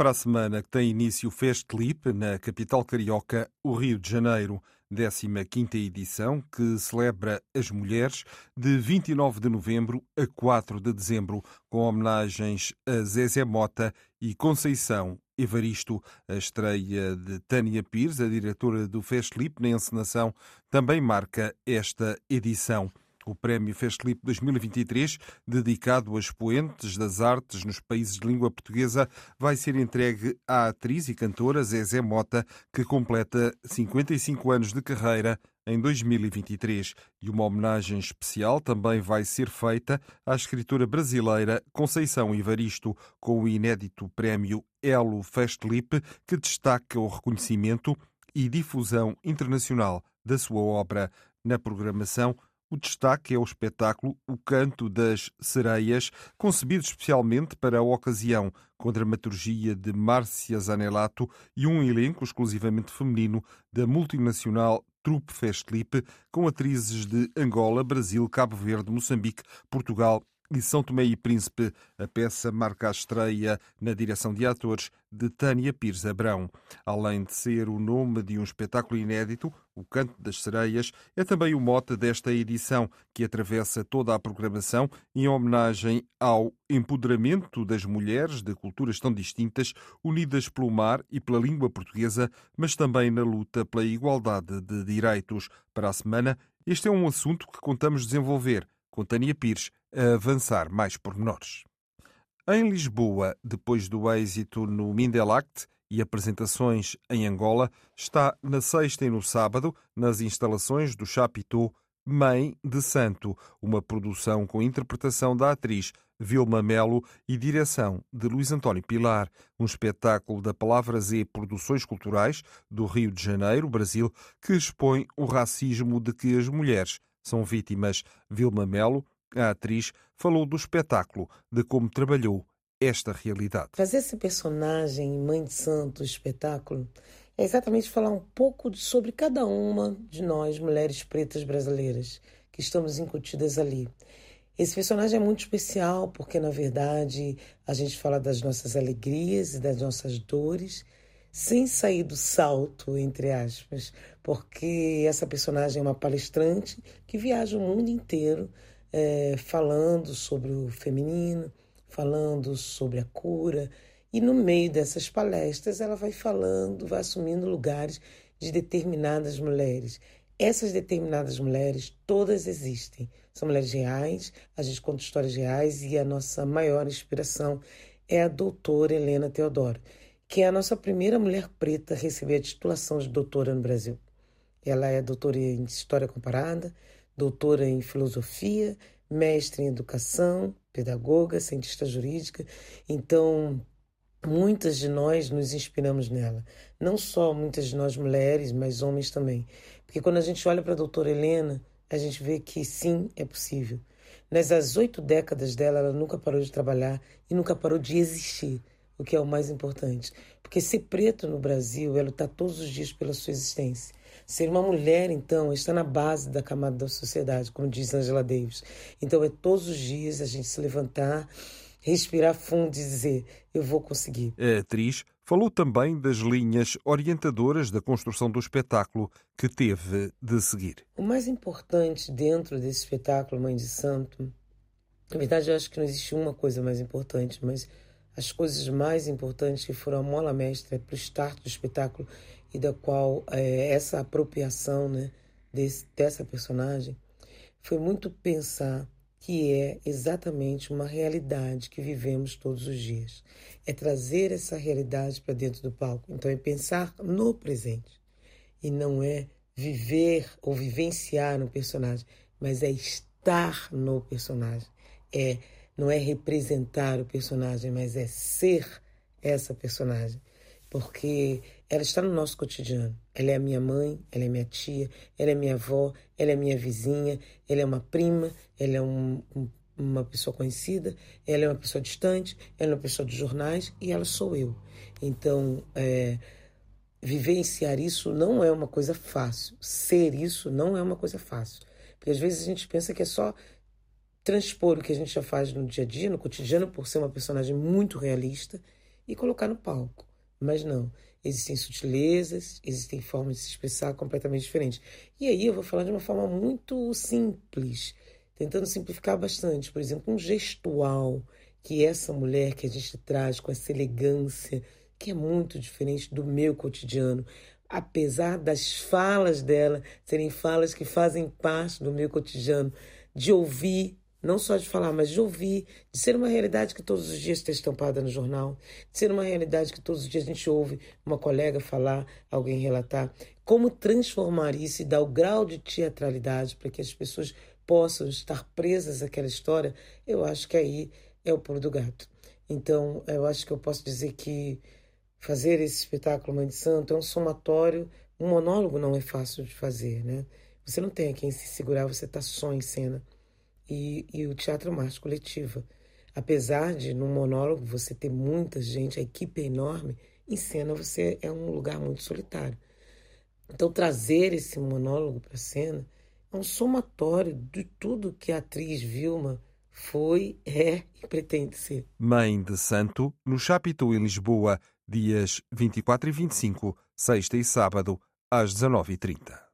Para a semana que tem início o Festlip na capital carioca, o Rio de Janeiro, 15ª edição, que celebra as mulheres de 29 de novembro a 4 de dezembro, com homenagens a Zezé Mota e Conceição Evaristo. A estreia de Tânia Pires, a diretora do Festlip, na encenação, também marca esta edição. O Prémio Festlip 2023, dedicado a expoentes das artes nos países de língua portuguesa, vai ser entregue à atriz e cantora Zezé Mota, que completa 55 anos de carreira em 2023. E uma homenagem especial também vai ser feita à escritora brasileira Conceição Ivaristo, com o inédito prémio Elo Festlip, que destaca o reconhecimento e difusão internacional da sua obra. Na programação, o destaque é o espetáculo O Canto das Sereias, concebido especialmente para a ocasião, com dramaturgia de Márcia Zanelato e um elenco exclusivamente feminino da multinacional Trupe Festlip, com atrizes de Angola, Brasil, Cabo Verde, Moçambique, Portugal e São Tomé e Príncipe. A peça marca a estreia na direção de atores de Tânia Pires Abrão. Além de ser o nome de um espetáculo inédito, O Canto das Sereias é também o mote desta edição, que atravessa toda a programação em homenagem ao empoderamento das mulheres de culturas tão distintas, unidas pelo mar e pela língua portuguesa, mas também na luta pela igualdade de direitos. Para a semana, este é um assunto que contamos desenvolver com Tânia Pires a avançar mais pormenores. Em Lisboa, depois do êxito no Mindelact e apresentações em Angola, está na sexta e no sábado nas instalações do Chapitão Mãe de Santo, uma produção com interpretação da atriz Vilma Melo e direção de Luís António Pilar, um espetáculo da Palavra Z Produções Culturais do Rio de Janeiro, Brasil, que expõe o racismo de que as mulheres são vítimas. Vilma Melo, a atriz, falou do espetáculo, de como trabalhou esta realidade. Fazer esse personagem, Mãe de Santo, espetáculo, é exatamente falar um pouco sobre cada uma de nós, mulheres pretas brasileiras, que estamos incutidas ali. Esse personagem é muito especial porque, na verdade, a gente fala das nossas alegrias e das nossas dores sem sair do salto, entre aspas, porque essa personagem é uma palestrante que viaja o mundo inteiro é, falando sobre o feminino, falando sobre a cura, e no meio dessas palestras ela vai falando, vai assumindo lugares de determinadas mulheres. Essas determinadas mulheres, todas existem. São mulheres reais, a gente conta histórias reais e a nossa maior inspiração é a doutora Helena Teodoro que é a nossa primeira mulher preta a receber a titulação de doutora no Brasil. Ela é doutora em História Comparada, doutora em Filosofia, mestre em Educação, pedagoga, cientista jurídica. Então, muitas de nós nos inspiramos nela. Não só muitas de nós mulheres, mas homens também. Porque quando a gente olha para a doutora Helena, a gente vê que sim, é possível. Nessas oito décadas dela, ela nunca parou de trabalhar e nunca parou de existir o que é o mais importante. Porque ser preto no Brasil é lutar todos os dias pela sua existência. Ser uma mulher, então, está na base da camada da sociedade, como diz Angela Davis. Então, é todos os dias a gente se levantar, respirar fundo e dizer: eu vou conseguir. A atriz falou também das linhas orientadoras da construção do espetáculo que teve de seguir. O mais importante dentro desse espetáculo, Mãe de Santo, na verdade, eu acho que não existe uma coisa mais importante, mas as coisas mais importantes que foram a mola mestra para o start do espetáculo e da qual é, essa apropriação né, desse, dessa personagem foi muito pensar que é exatamente uma realidade que vivemos todos os dias. É trazer essa realidade para dentro do palco. Então é pensar no presente e não é viver ou vivenciar um personagem, mas é estar no personagem. É não é representar o personagem, mas é ser essa personagem. Porque ela está no nosso cotidiano. Ela é a minha mãe, ela é minha tia, ela é minha avó, ela é minha vizinha, ela é uma prima, ela é um, um, uma pessoa conhecida, ela é uma pessoa distante, ela é uma pessoa de jornais e ela sou eu. Então, é, vivenciar isso não é uma coisa fácil. Ser isso não é uma coisa fácil. Porque às vezes a gente pensa que é só transpor o que a gente já faz no dia a dia, no cotidiano, por ser uma personagem muito realista, e colocar no palco. Mas não. Existem sutilezas, existem formas de se expressar completamente diferentes. E aí eu vou falar de uma forma muito simples, tentando simplificar bastante. Por exemplo, um gestual que essa mulher que a gente traz com essa elegância, que é muito diferente do meu cotidiano, apesar das falas dela serem falas que fazem parte do meu cotidiano, de ouvir não só de falar, mas de ouvir, de ser uma realidade que todos os dias está estampada no jornal, de ser uma realidade que todos os dias a gente ouve uma colega falar, alguém relatar. Como transformar isso e dar o grau de teatralidade para que as pessoas possam estar presas àquela história, eu acho que aí é o pulo do gato. Então, eu acho que eu posso dizer que fazer esse espetáculo Mãe de Santo é um somatório, um monólogo não é fácil de fazer, né? Você não tem a quem se segurar, você está só em cena e, e o teatro mais coletiva. Apesar de no monólogo você ter muita gente, a equipe é enorme, em cena você é um lugar muito solitário. Então trazer esse monólogo para a cena é um somatório de tudo que a atriz Vilma foi, é e pretende ser. Mãe de Santo, no Chapitão em Lisboa, dias 24 e 25, sexta e sábado, às 19h30.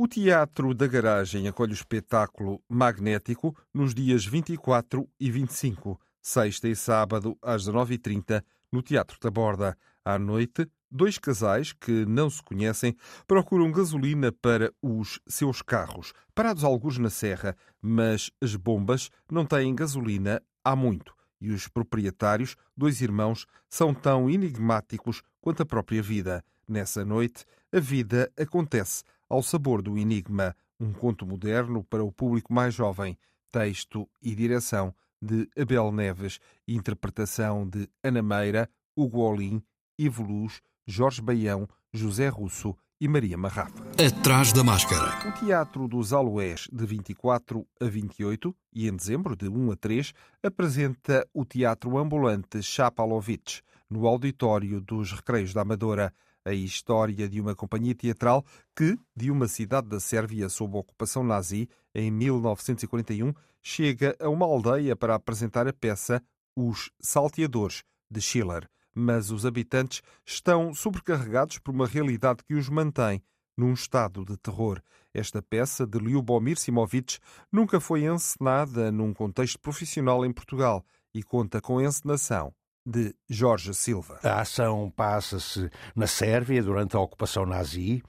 O Teatro da Garagem acolhe o espetáculo Magnético nos dias 24 e 25, sexta e sábado, às 19h30, no Teatro da Borda. À noite, dois casais que não se conhecem procuram gasolina para os seus carros, parados alguns na serra, mas as bombas não têm gasolina há muito. E os proprietários, dois irmãos, são tão enigmáticos quanto a própria vida. Nessa noite, a vida acontece ao sabor do enigma, um conto moderno para o público mais jovem, texto e direção de Abel Neves, interpretação de Ana Meira, Hugo Olim, Ivo Luz, Jorge Baião, José Russo e Maria Marrafa. Atrás da máscara. O Teatro dos Aloés, de 24 a 28 e em dezembro, de 1 a 3, apresenta o Teatro Ambulante Chapalovich, no auditório dos Recreios da Amadora a história de uma companhia teatral que, de uma cidade da Sérvia sob ocupação nazi, em 1941, chega a uma aldeia para apresentar a peça Os Salteadores, de Schiller. Mas os habitantes estão sobrecarregados por uma realidade que os mantém num estado de terror. Esta peça de Lyubomir Simovic nunca foi encenada num contexto profissional em Portugal e conta com encenação de Jorge Silva. A ação passa-se na Sérvia durante a ocupação nazi,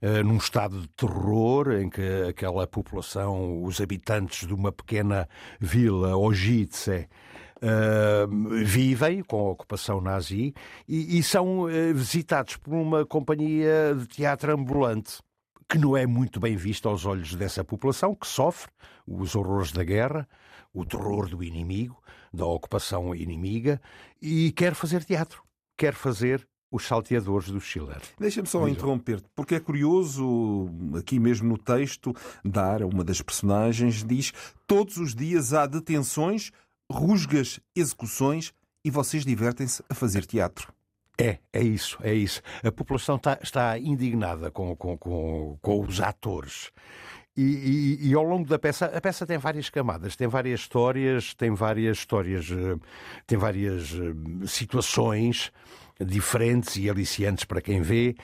eh, num estado de terror em que aquela população, os habitantes de uma pequena vila, Ojice, Uh, vivem com a ocupação nazi e, e são uh, visitados por uma companhia de teatro ambulante que não é muito bem vista aos olhos dessa população que sofre os horrores da guerra, o terror do inimigo, da ocupação inimiga e quer fazer teatro, quer fazer os salteadores do Schiller. Deixa-me só interromper-te, porque é curioso, aqui mesmo no texto, dar uma das personagens, diz todos os dias há detenções, rusgas, execuções e vocês divertem-se a fazer teatro. É, é isso, é isso. A população está, está indignada com, com, com, com os atores. E, e, e, ao longo da peça, a peça tem várias camadas, tem várias histórias, tem várias histórias, eh, tem várias eh, situações diferentes e aliciantes para quem vê.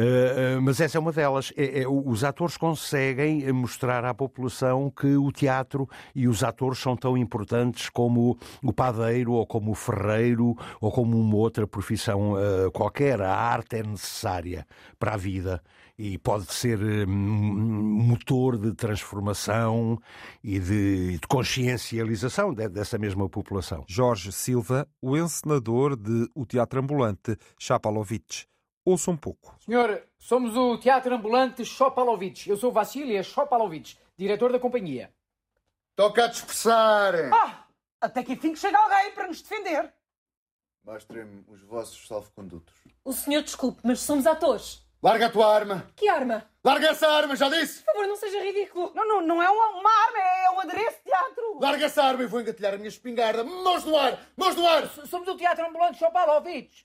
Uh, mas essa é uma delas. É, é, os atores conseguem mostrar à população que o teatro e os atores são tão importantes como o padeiro, ou como o ferreiro, ou como uma outra profissão uh, qualquer. A arte é necessária para a vida e pode ser motor de transformação e de, de consciencialização dessa mesma população. Jorge Silva, o encenador de O Teatro Ambulante Chapalovich. Ouça um pouco. Senhor, somos o Teatro Ambulante Chopalovich. Eu sou Vassilia Chopalovich diretor da companhia. Toca a dispersar! Ah! Até que enfim que chega alguém para nos defender. Mostrem-me os vossos salvo-condutos. O senhor desculpe, mas somos atores. Larga a tua arma! Que arma? Larga essa arma, já disse! Por favor, não seja ridículo. Não, não, não é uma, uma arma, é um adereço de teatro. Larga essa arma e vou engatilhar a minha espingarda! Mãos no ar! Mãos no ar! Somos o Teatro Ambulante Chopalovich.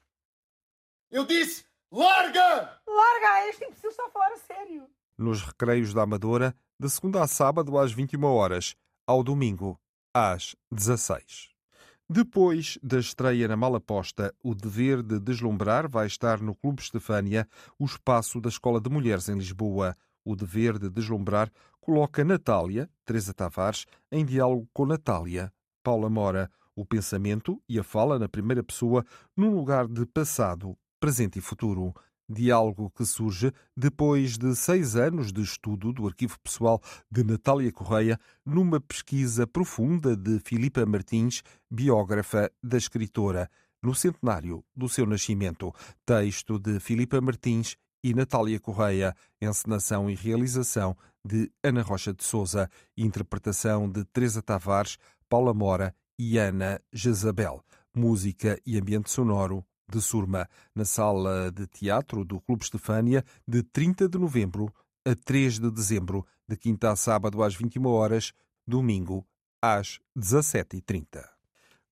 Eu disse, larga! Larga, este imbecil está a falar a sério. Nos recreios da Amadora, de segunda a sábado às 21 horas, ao domingo às 16. Depois da estreia na Malaposta, o dever de deslumbrar vai estar no Clube Estefânia, o espaço da Escola de Mulheres em Lisboa. O dever de deslumbrar coloca Natália, Teresa Tavares, em diálogo com Natália, Paula Mora, o pensamento e a fala na primeira pessoa num lugar de passado, presente e futuro. Diálogo que surge depois de seis anos de estudo do arquivo pessoal de Natália Correia, numa pesquisa profunda de Filipa Martins, biógrafa da escritora, no centenário do seu nascimento. Texto de Filipa Martins e Natália Correia, encenação e realização de Ana Rocha de Souza, interpretação de Teresa Tavares, Paula Mora e Ana Jezabel. Música e ambiente sonoro de Surma, na sala de teatro do Clube Estefânia, de 30 de novembro a 3 de dezembro, de quinta a sábado às 21 horas, domingo às 17h30.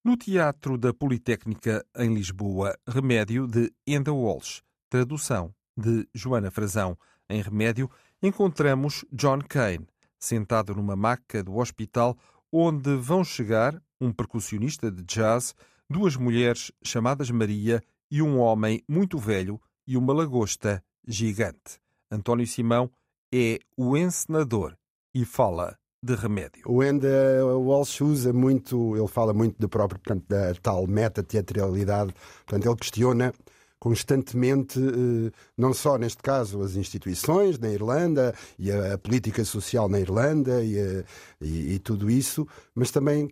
No Teatro da Politécnica, em Lisboa, Remédio de Enda Walsh, tradução de Joana Frazão. Em Remédio, encontramos John Kane, sentado numa maca do hospital onde vão chegar um percussionista de jazz duas mulheres chamadas Maria e um homem muito velho e uma lagosta gigante. António Simão é o encenador e fala de remédio. O Enda Walsh usa muito, ele fala muito do próprio, portanto, da tal meta-teatralidade, portanto, ele questiona constantemente, eh, não só neste caso as instituições na Irlanda e a, política social na Irlanda e, a, e, e tudo isso, mas também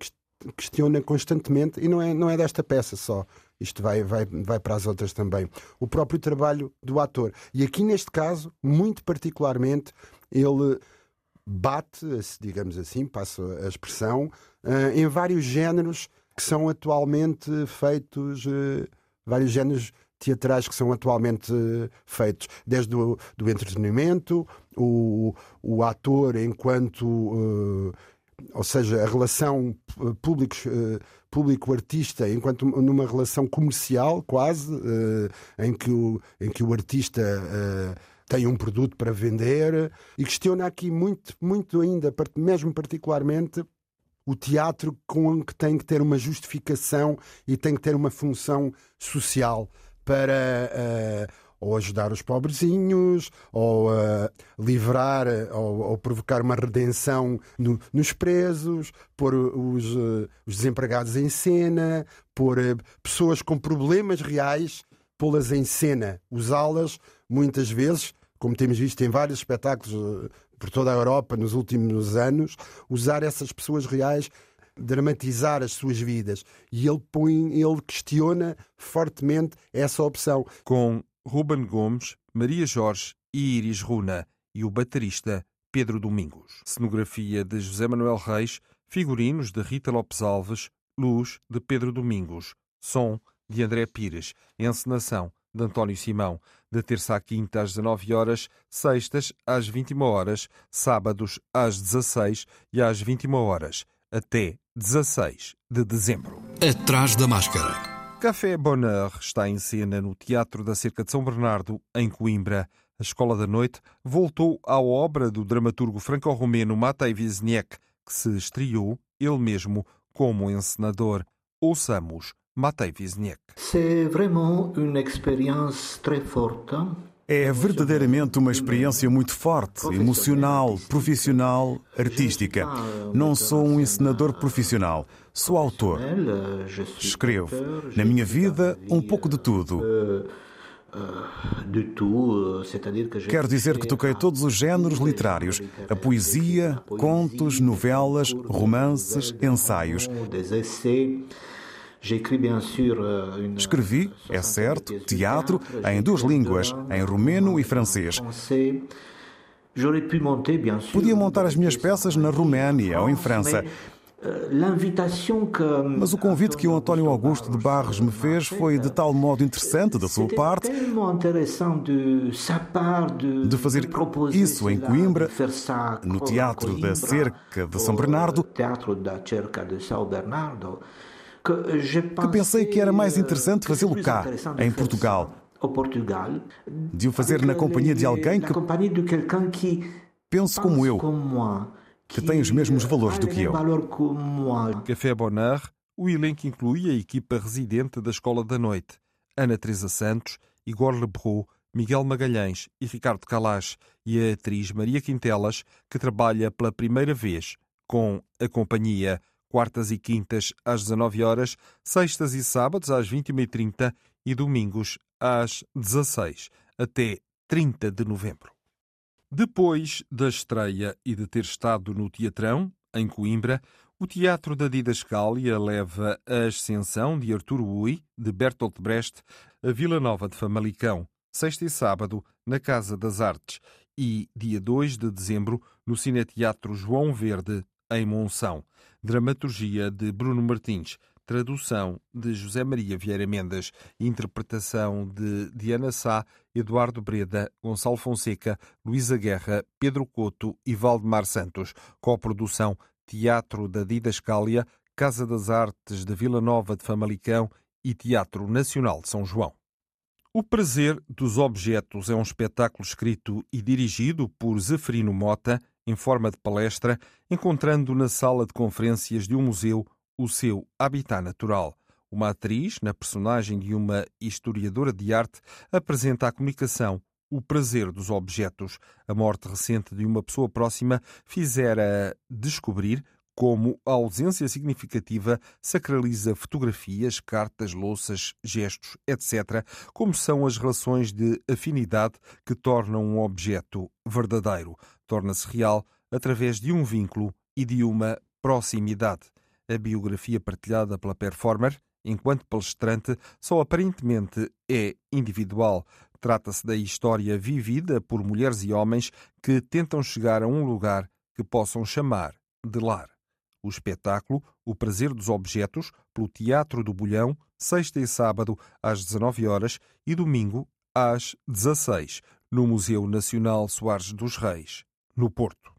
questiona constantemente, e não é, não é desta peça só, isto vai, vai, vai para as outras também, o próprio trabalho do ator. E aqui neste caso, muito particularmente, ele bate, digamos assim, passo a expressão, eh, em vários géneros que são atualmente feitos, eh, vários géneros teatrais que são atualmente feitos, desde o do entretenimento, o, o ator enquanto uh, ou seja, a relação eh, eh, público-artista enquanto numa relação comercial quase, eh, em, que o, em que o artista tem um produto para vender e questiona aqui muito, muito ainda, mesmo particularmente, o teatro com que tem que ter uma justificação e tem que ter uma função social para ou ajudar os pobrezinhos, ou uh, livrar ou, ou, provocar uma redenção no, nos presos, pôr os, uh, os, desempregados em cena, pôr uh, pessoas com problemas reais, pô-las em cena, usá-las muitas vezes, como temos visto em vários espetáculos por toda a Europa nos últimos anos, usar essas pessoas reais dramatizar as suas vidas e ele põe, ele questiona fortemente essa opção. Com Ruben Gomes, Maria Jorge e Iris Runa e o baterista Pedro Domingos. Cenografia de José Manuel Reis, figurinos de Rita Lopes Alves, luz de Pedro Domingos, som de André Pires, encenação de António Simão, de terça à quinta às 19 horas, sextas às 21 horas, sábados às 16 e às 21 horas, até 16 de dezembro. Atrás da máscara. Café Bonheur está em cena no Teatro da Cerca de São Bernardo, em Coimbra. A Escola da Noite voltou à obra do dramaturgo franco-romeno Matei Wisniewski, que se estreou, ele mesmo, como encenador. Ouçamos Matei Wisniewski. C'est vraiment une expérience très forte. É verdadeiramente uma experiência muito forte, emocional, profissional, artística. Não sou um encenador profissional, sou autor. Escrevo, na minha vida, um pouco de tudo. Quero dizer que toquei todos os géneros literários: a poesia, contos, novelas, romances, ensaios. Escrevi, é certo, teatro em duas línguas, em romeno e francês. Podia montar as minhas peças na Roménia ou em França. Mas o convite que o António Augusto de Barros me fez foi de tal modo interessante da sua parte de fazer isso em Coimbra, no Teatro da Cerca de São Bernardo, que pensei que era mais interessante fazê-lo cá, em Portugal, de o fazer na companhia de alguém que pense como eu que tem os mesmos valores do que eu. Café Bonheur, o elenco inclui a equipa residente da Escola da Noite, Ana Teresa Santos, Igor Lebrou, Miguel Magalhães e Ricardo Calas, e a atriz Maria Quintelas, que trabalha pela primeira vez com a companhia, quartas e quintas às 19 horas, sextas e sábados às 21h30 e domingos às 16 até 30 de novembro. Depois da estreia e de ter estado no Teatrão, em Coimbra, o Teatro da Didascália leva a ascensão de Arturo Ui, de Bertolt Brecht, a Vila Nova de Famalicão, sexta e sábado, na Casa das Artes, e dia 2 de dezembro, no Cineteatro João Verde, em Monção. Dramaturgia de Bruno Martins, tradução de José Maria Vieira Mendes, interpretação de Diana Sá, Eduardo Breda, Gonçalo Fonseca, Luísa Guerra, Pedro Couto e Valdemar Santos. Coprodução Teatro da Didascália, Casa das Artes de Vila Nova de Famalicão e Teatro Nacional de São João. O Prazer dos Objetos é um espetáculo escrito e dirigido por Zeferino Mota, em forma de palestra, encontrando na sala de conferências de um museu o seu habitat natural. Uma atriz, na personagem de uma historiadora de arte, apresenta à comunicação o prazer dos objetos. A morte recente de uma pessoa próxima fizera descobrir como a ausência significativa sacraliza fotografias, cartas, louças, gestos, etc., como são as relações de afinidade que tornam um objeto verdadeiro. Torna-se real através de um vínculo e de uma proximidade. A biografia partilhada pela performer, enquanto palestrante, só aparentemente é individual. Trata-se da história vivida por mulheres e homens que tentam chegar a um lugar que possam chamar de lar. O espetáculo O Prazer dos Objetos, pelo Teatro do Bolhão, sexta e sábado às 19 horas e domingo às 16, no Museu Nacional Soares dos Reis, no Porto.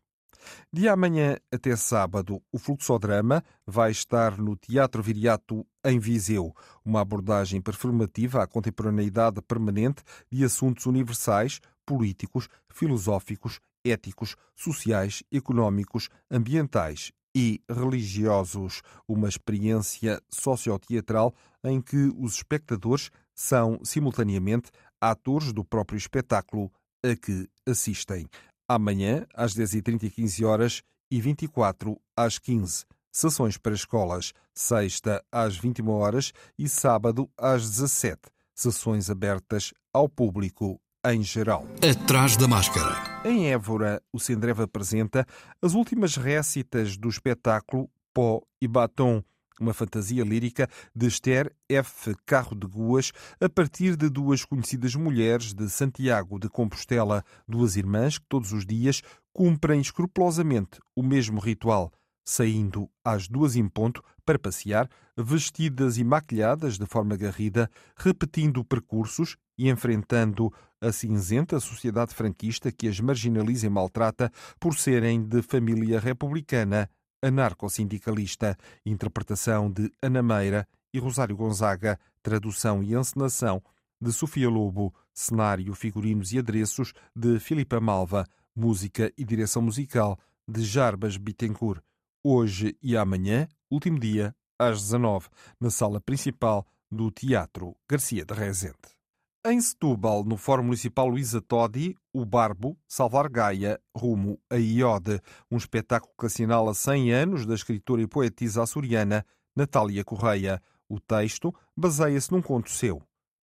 De amanhã até sábado, o Fluxodrama vai estar no Teatro Viriato, em Viseu, uma abordagem performativa à contemporaneidade permanente de assuntos universais, políticos, filosóficos, éticos, sociais, económicos, ambientais e religiosos. Uma experiência socioteatral em que os espectadores são, simultaneamente, atores do próprio espetáculo a que assistem. Amanhã, às 10h30 e 15 horas e 24 às 15 Sessões para escolas, sexta às 21 horas e sábado às 17 Sessões abertas ao público em geral. Atrás da máscara. Em Évora, o Sendreva apresenta as últimas récitas do espetáculo Pó e Batom, uma fantasia lírica de Esther F. Carro de Guas, a partir de duas conhecidas mulheres de Santiago de Compostela, duas irmãs que todos os dias cumprem escrupulosamente o mesmo ritual, saindo às duas em ponto para passear, vestidas e maquilhadas de forma garrida, repetindo percursos e enfrentando a cinzenta sociedade franquista que as marginaliza e maltrata por serem de família republicana anarcossindicalista, interpretação de Ana Meira e Rosário Gonzaga, tradução e encenação de Sofia Lobo, cenário, figurinos e adereços de Filipa Malva, música e direção musical de Jarbas Bittencourt. Hoje e amanhã, último dia, às 19, na sala principal do Teatro Garcia de Rezende. Em Setúbal, no Fórum Municipal Luísa Todi, o Barbo, Salvar Gaia, rumo a Iode, um espetáculo que assinala 100 anos da escritora e poetisa açoriana Natália Correia. O texto baseia-se num conto seu.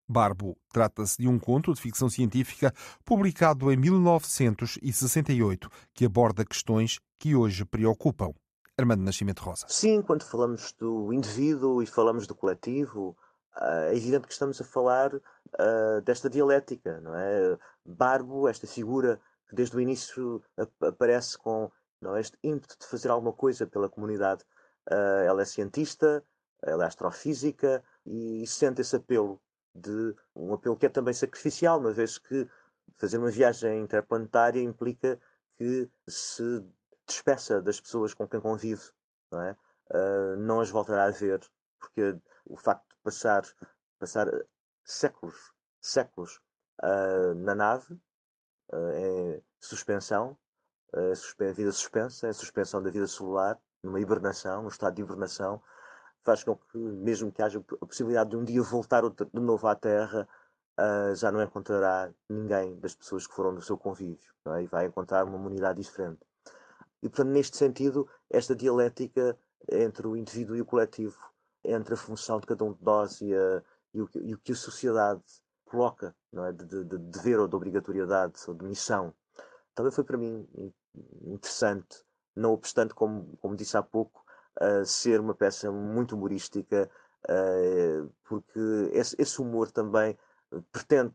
Barbo trata-se de um conto de ficção científica publicado em 1968 que aborda questões que hoje preocupam. Armando Nascimento Rosa. Sim, quando falamos do indivíduo e falamos do coletivo, é evidente que estamos a falar uh, desta dialética, não é? Barbo, esta figura que desde o início aparece com não, este ímpeto de fazer alguma coisa pela comunidade. Uh, ela é cientista, ela é astrofísica e sente esse apelo de um apelo que é também sacrificial, uma vez que fazer uma viagem interplanetária implica que se despeça das pessoas com quem convive, não, é? Não as voltará a ver, porque o facto de passar, passar séculos, séculos uh, na nave, uh, em suspensão, a vida suspensa, a suspensão da vida celular, numa hibernação, num estado de hibernação, faz com que, mesmo que haja a possibilidade de um dia voltar de novo à Terra, uh, já não encontrará ninguém das pessoas que foram do seu convívio é? e vai encontrar uma humanidade diferente. E, portanto, neste sentido, esta dialética entre o indivíduo e o coletivo, entre a função de cada um de nós e, a, e, o, e o, que a sociedade coloca não é? de, de, de dever ou de obrigatoriedade ou de missão, também foi para mim interessante, não obstante, como, como disse há pouco, uh, ser uma peça muito humorística, uh, porque esse, esse, humor também pretende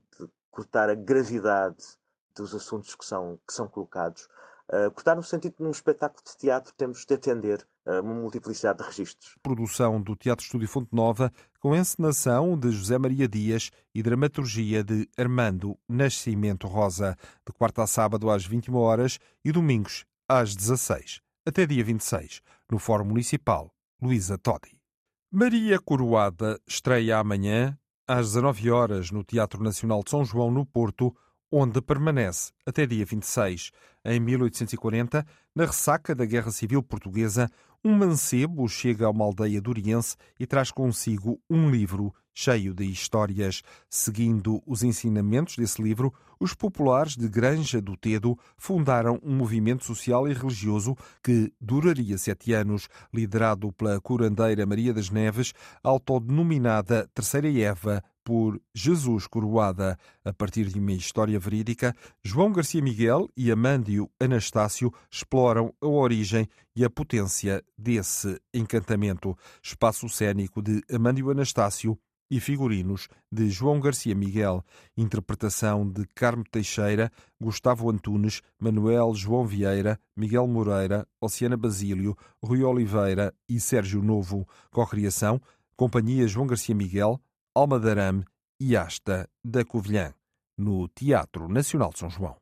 cortar a gravidade dos assuntos que são, que são colocados. Uh, cortar no sentido que num espetáculo de teatro temos de atender uma multiplicidade de registros. Produção do Teatro Estúdio Fonte Nova, com encenação de José Maria Dias e dramaturgia de Armando Nascimento Rosa, de quarta a sábado às 21 horas e domingos às 16, até dia 26, no Fórum Municipal Luísa Todi. Maria Coroada estreia amanhã às 19 horas no Teatro Nacional de São João, no Porto, onde permanece até dia 26. Em 1840, na ressaca da Guerra Civil Portuguesa, um mancebo chega a uma aldeia duriense e traz consigo um livro cheio de histórias. Seguindo os ensinamentos desse livro, os populares de Granja do Tedo fundaram um movimento social e religioso que duraria sete anos, liderado pela curandeira Maria das Neves, autodenominada Terceira Eva, por Jesus Coroada. A partir de uma história verídica, João Garcia Miguel e Amândio Anastácio exploram a origem e a potência desse encantamento. Espaço cênico de Amândio Anastácio e figurinos de João Garcia Miguel, interpretação de Carmo Teixeira, Gustavo Antunes, Manuel João Vieira, Miguel Moreira, Oceana Basílio, Rui Oliveira e Sérgio Novo. Cocriação, Companhia João Garcia Miguel, Alma de Arame e Asta da Covilhã, no Teatro Nacional de São João.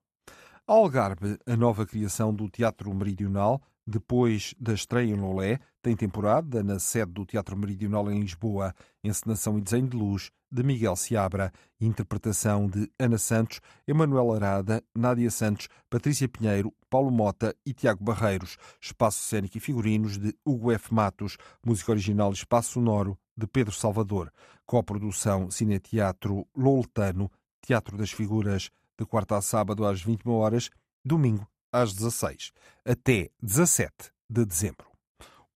Algarve, a nova criação do Teatro Meridional, depois da estreia em Lolé, tem temporada na sede do Teatro Meridional em Lisboa, encenação e desenho de luz de Miguel Seabra, interpretação de Ana Santos, Emanuel Arada, Nádia Santos, Patrícia Pinheiro, Paulo Mota e Tiago Barreiros, espaço cênico e figurinos de Hugo F. Matos, música original e espaço sonoro de Pedro Salvador, coprodução Cineteatro Loletano, Teatro das Figuras, de quarta a sábado às 21 horas, domingo às 16, até 17 de dezembro.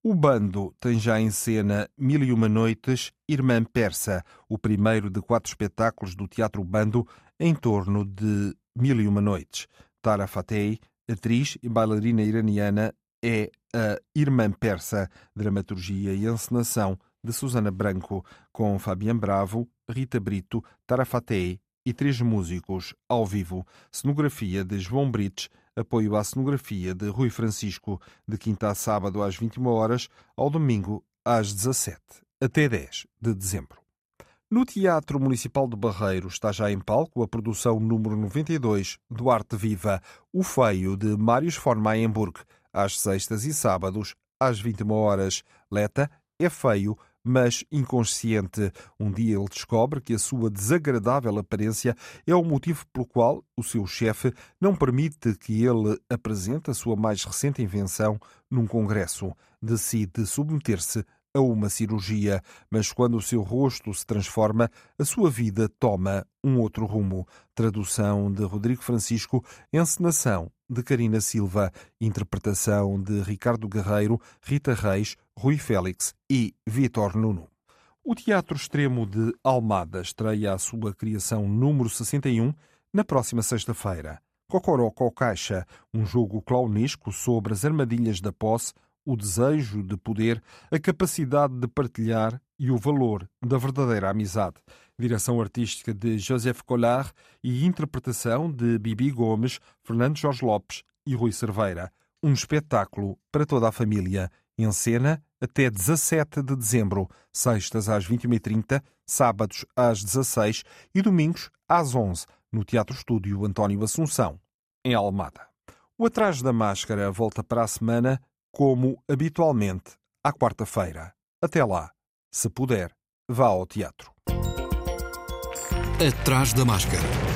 O bando tem já em cena Mil e Uma Noites, Irmã Persa, o primeiro de quatro espetáculos do Teatro Bando em torno de Mil e Uma Noites. Tara Fateh, atriz e bailarina iraniana, é a Irmã Persa, dramaturgia e encenação de Susana Branco, com Fabian Bravo, Rita Brito, Tara Fateh e três músicos ao vivo. Cenografia de João Brites, apoio à cenografia de Rui Francisco, de quinta a sábado às 21 horas, ao domingo às 17, até 10 de dezembro. No Teatro Municipal de Barreiro está já em palco a produção número 92 do Arte Viva, O Feio, de Marius von Mayenburg, às sextas e sábados, às 21 horas. Leta é feio, mas inconsciente. Um dia ele descobre que a sua desagradável aparência é o motivo pelo qual o seu chefe não permite que ele apresente a sua mais recente invenção num congresso. Decide submeter-se a uma cirurgia, mas quando o seu rosto se transforma, a sua vida toma um outro rumo. Tradução de Rodrigo Francisco, encenação de Karina Silva, interpretação de Ricardo Guerreiro, Rita Reis, Rui Félix e Vitor Nuno. O Teatro Extremo de Almada estreia a sua criação número 61 na próxima sexta-feira. Cocorocó Caixa, um jogo clownesco sobre as armadilhas da posse, o desejo de poder, a capacidade de partilhar e o valor da verdadeira amizade. direção artística de Joseph Collard e interpretação de Bibi Gomes, Fernando Jorge Lopes e Rui Cerveira. Um espetáculo para toda a família, em cena até 17 de dezembro, sextas às 21h30, sábados às 16 e domingos às 11 no Teatro Estúdio António Assunção, em Almada. O Atrás da Máscara volta para a semana, como habitualmente, à quarta-feira. Até lá, se puder, vá ao teatro. Atrás da Máscara.